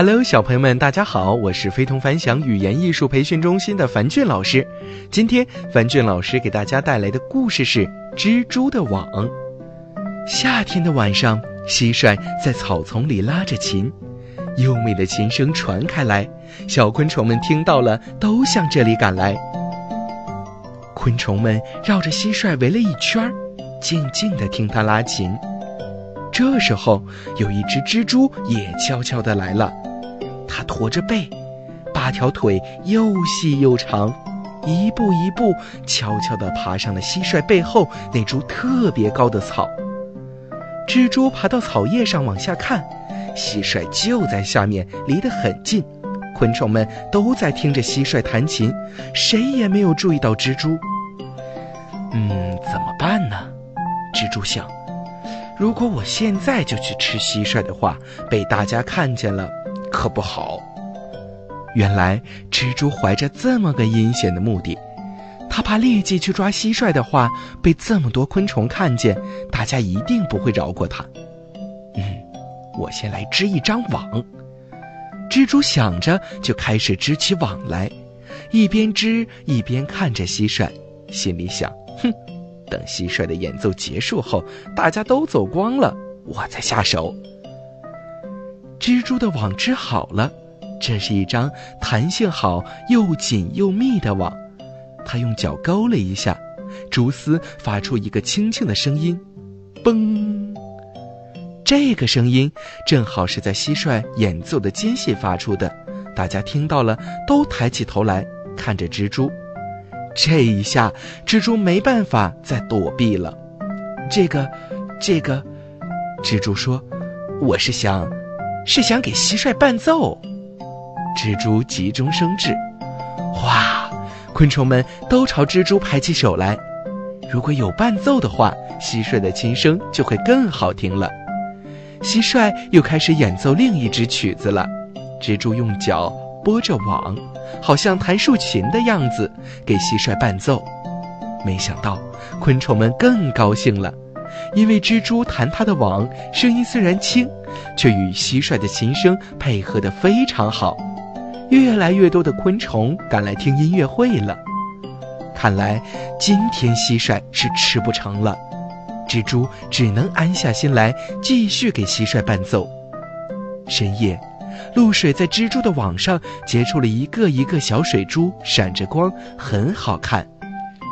Hello，小朋友们，大家好，我是非同凡响语言艺术培训中心的樊俊老师。今天，樊俊老师给大家带来的故事是《蜘蛛的网》。夏天的晚上，蟋蟀在草丛里拉着琴，优美的琴声传开来，小昆虫们听到了，都向这里赶来。昆虫们绕着蟋蟀围了一圈，静静地听它拉琴。这时候，有一只蜘蛛也悄悄地来了。它驼着背，八条腿又细又长，一步一步悄悄地爬上了蟋蟀背后那株特别高的草。蜘蛛爬到草叶上往下看，蟋蟀就在下面，离得很近。昆虫们都在听着蟋蟀弹琴，谁也没有注意到蜘蛛。嗯，怎么办呢？蜘蛛想。如果我现在就去吃蟋蟀的话，被大家看见了，可不好。原来蜘蛛怀着这么个阴险的目的，他怕立即去抓蟋蟀的话，被这么多昆虫看见，大家一定不会饶过他。嗯，我先来织一张网。蜘蛛想着，就开始织起网来，一边织一边看着蟋蟀，心里想：哼。等蟋蟀的演奏结束后，大家都走光了，我再下手。蜘蛛的网织好了，这是一张弹性好、又紧又密的网。它用脚勾了一下，蛛丝发出一个轻轻的声音，嘣。这个声音正好是在蟋蟀演奏的间隙发出的，大家听到了，都抬起头来看着蜘蛛。这一下，蜘蛛没办法再躲避了。这个，这个，蜘蛛说：“我是想，是想给蟋蟀伴奏。”蜘蛛急中生智，哇！昆虫们都朝蜘蛛拍起手来。如果有伴奏的话，蟋蟀的琴声就会更好听了。蟋蟀又开始演奏另一支曲子了。蜘蛛用脚拨着网。好像弹竖琴的样子，给蟋蟀伴奏。没想到，昆虫们更高兴了，因为蜘蛛弹它的网，声音虽然轻，却与蟋蟀的琴声配合得非常好。越来越多的昆虫赶来听音乐会了。看来今天蟋蟀是吃不成了，蜘蛛只能安下心来，继续给蟋蟀伴奏。深夜。露水在蜘蛛的网上结出了一个一个小水珠，闪着光，很好看。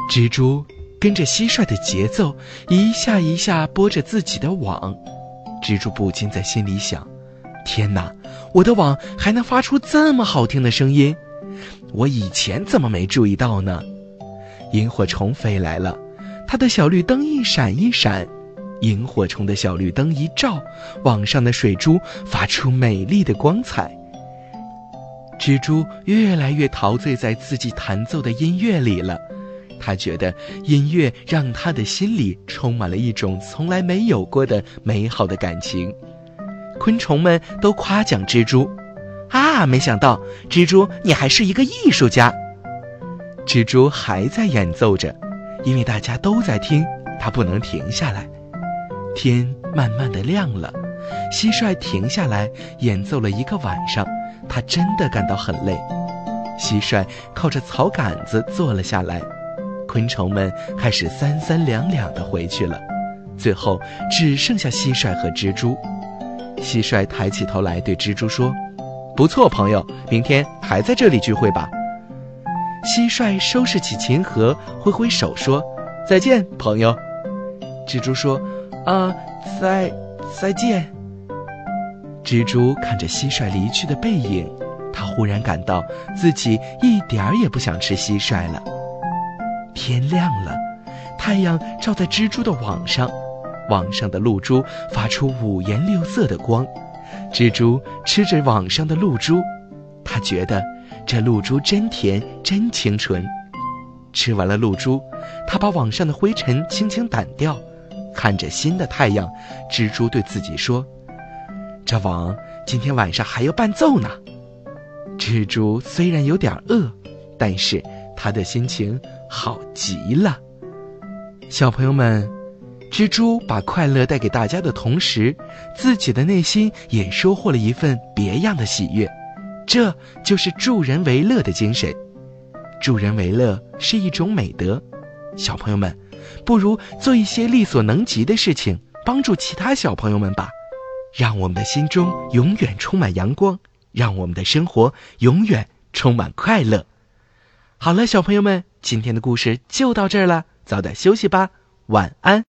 蜘蛛跟着蟋蟀的节奏，一下一下拨着自己的网。蜘蛛不禁在心里想：“天哪，我的网还能发出这么好听的声音！我以前怎么没注意到呢？”萤火虫飞来了，它的小绿灯一闪一闪。萤火虫的小绿灯一照，网上的水珠发出美丽的光彩。蜘蛛越来越陶醉在自己弹奏的音乐里了，他觉得音乐让他的心里充满了一种从来没有过的美好的感情。昆虫们都夸奖蜘蛛：“啊，没想到蜘蛛你还是一个艺术家。”蜘蛛还在演奏着，因为大家都在听，它不能停下来。天慢慢的亮了，蟋蟀停下来演奏了一个晚上，它真的感到很累。蟋蟀靠着草杆子坐了下来，昆虫们开始三三两两的回去了，最后只剩下蟋蟀和蜘蛛。蟋蟀抬起头来对蜘蛛说：“不错，朋友，明天还在这里聚会吧。”蟋蟀收拾起琴盒，挥挥手说：“再见，朋友。”蜘蛛说。啊，再再见。蜘蛛看着蟋蟀离去的背影，它忽然感到自己一点儿也不想吃蟋蟀了。天亮了，太阳照在蜘蛛的网上，网上的露珠发出五颜六色的光。蜘蛛吃着网上的露珠，它觉得这露珠真甜，真清纯。吃完了露珠，它把网上的灰尘轻轻掸掉。看着新的太阳，蜘蛛对自己说：“这网今天晚上还要伴奏呢。”蜘蛛虽然有点饿，但是他的心情好极了。小朋友们，蜘蛛把快乐带给大家的同时，自己的内心也收获了一份别样的喜悦。这就是助人为乐的精神。助人为乐是一种美德。小朋友们，不如做一些力所能及的事情，帮助其他小朋友们吧。让我们的心中永远充满阳光，让我们的生活永远充满快乐。好了，小朋友们，今天的故事就到这儿了，早点休息吧，晚安。